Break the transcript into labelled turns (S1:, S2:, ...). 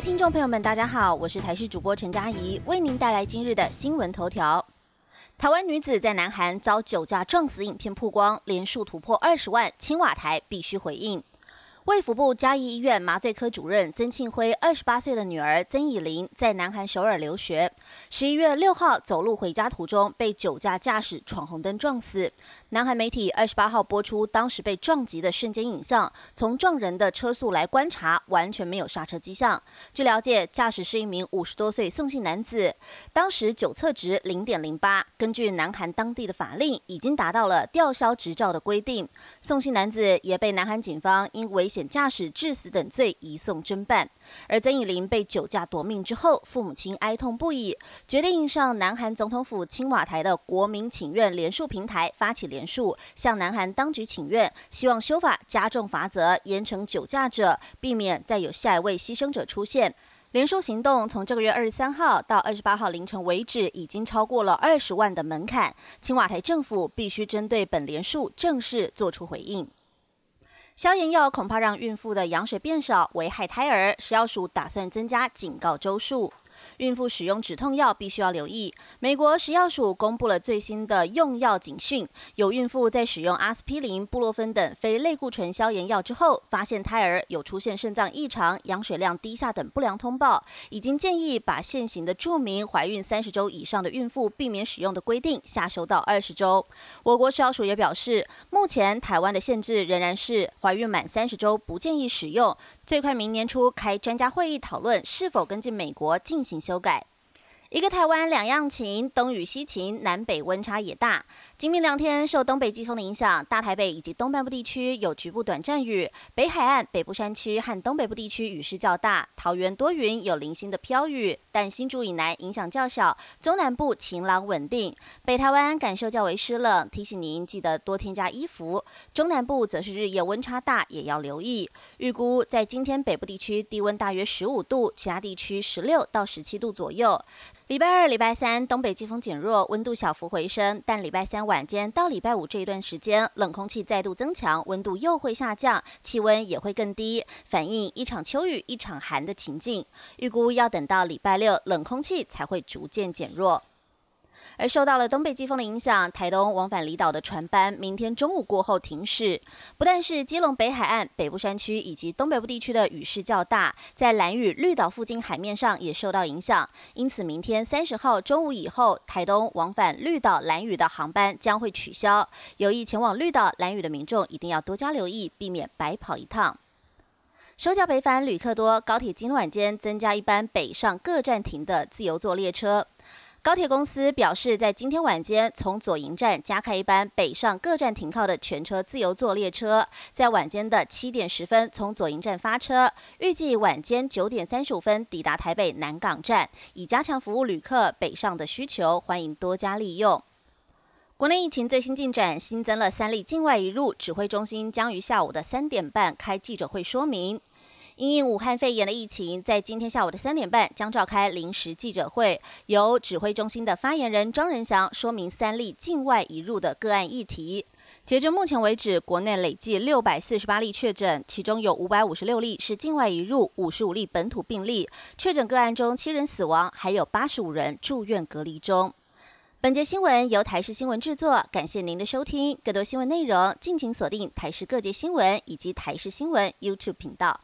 S1: 听众朋友们，大家好，我是台视主播陈佳怡，为您带来今日的新闻头条。台湾女子在南韩遭酒驾撞死影片曝光，连数突破二十万，青瓦台必须回应。卫福部嘉义医院麻醉科主任曾庆辉二十八岁的女儿曾以玲在南韩首尔留学，十一月六号走路回家途中被酒驾驾驶闯红灯撞死。南韩媒体二十八号播出当时被撞击的瞬间影像，从撞人的车速来观察，完全没有刹车迹象。据了解，驾驶是一名五十多岁宋姓男子，当时酒测值零点零八，根据南韩当地的法令，已经达到了吊销执照的规定。宋姓男子也被南韩警方因危险驾驶致死等罪移送侦办，而曾以林被酒驾夺命之后，父母亲哀痛不已，决定上南韩总统府青瓦台的国民请愿联署平台发起联署，向南韩当局请愿，希望修法加重罚则，严惩酒驾者，避免再有下一位牺牲者出现。联署行动从这个月二十三号到二十八号凌晨为止，已经超过了二十万的门槛，青瓦台政府必须针对本联署正式做出回应。消炎药恐怕让孕妇的羊水变少，危害胎儿。食药署打算增加警告周数。孕妇使用止痛药必须要留意。美国食药署公布了最新的用药警讯，有孕妇在使用阿司匹林、布洛芬等非类固醇消炎药之后，发现胎儿有出现肾脏异常、羊水量低下等不良通报，已经建议把现行的著名怀孕三十周以上的孕妇避免使用的规定下修到二十周。我国食药署也表示，目前台湾的限制仍然是怀孕满三十周不建议使用，最快明年初开专家会议讨论是否跟进美国进行请修改。一个台湾两样情，东与西晴，南北温差也大。今明两天受东北季风的影响，大台北以及东半部地区有局部短暂雨，北海岸、北部山区和东北部地区雨势较大。桃园多云，有零星的飘雨，但新竹以南影响较小。中南部晴朗稳定，北台湾感受较为湿冷，提醒您记得多添加衣服。中南部则是日夜温差大，也要留意。预估在今天北部地区低温大约十五度，其他地区十六到十七度左右。礼拜二、礼拜三，东北季风减弱，温度小幅回升。但礼拜三晚间到礼拜五这一段时间，冷空气再度增强，温度又会下降，气温也会更低，反映一场秋雨一场寒的情境。预估要等到礼拜六，冷空气才会逐渐减弱。而受到了东北季风的影响，台东往返离岛的船班明天中午过后停驶。不但是基隆北海岸、北部山区以及东北部地区的雨势较大，在蓝屿绿岛附近海面上也受到影响。因此，明天三十号中午以后，台东往返绿岛、蓝屿的航班将会取消。有意前往绿岛、蓝屿的民众一定要多加留意，避免白跑一趟。收假北返旅客多，高铁今晚间增加一班北上各站停的自由座列车。高铁公司表示，在今天晚间从左营站加开一班北上各站停靠的全车自由座列车，在晚间的七点十分从左营站发车，预计晚间九点三十五分抵达台北南港站，以加强服务旅客北上的需求，欢迎多加利用。国内疫情最新进展，新增了三例境外移入，指挥中心将于下午的三点半开记者会说明。因武汉肺炎的疫情，在今天下午的三点半将召开临时记者会，由指挥中心的发言人庄仁祥说明三例境外移入的个案议题。截至目前为止，国内累计六百四十八例确诊，其中有五百五十六例是境外移入，五十五例本土病例。确诊个案中，七人死亡，还有八十五人住院隔离中。本节新闻由台视新闻制作，感谢您的收听。更多新闻内容，敬请锁定台视各界新闻以及台视新闻 YouTube 频道。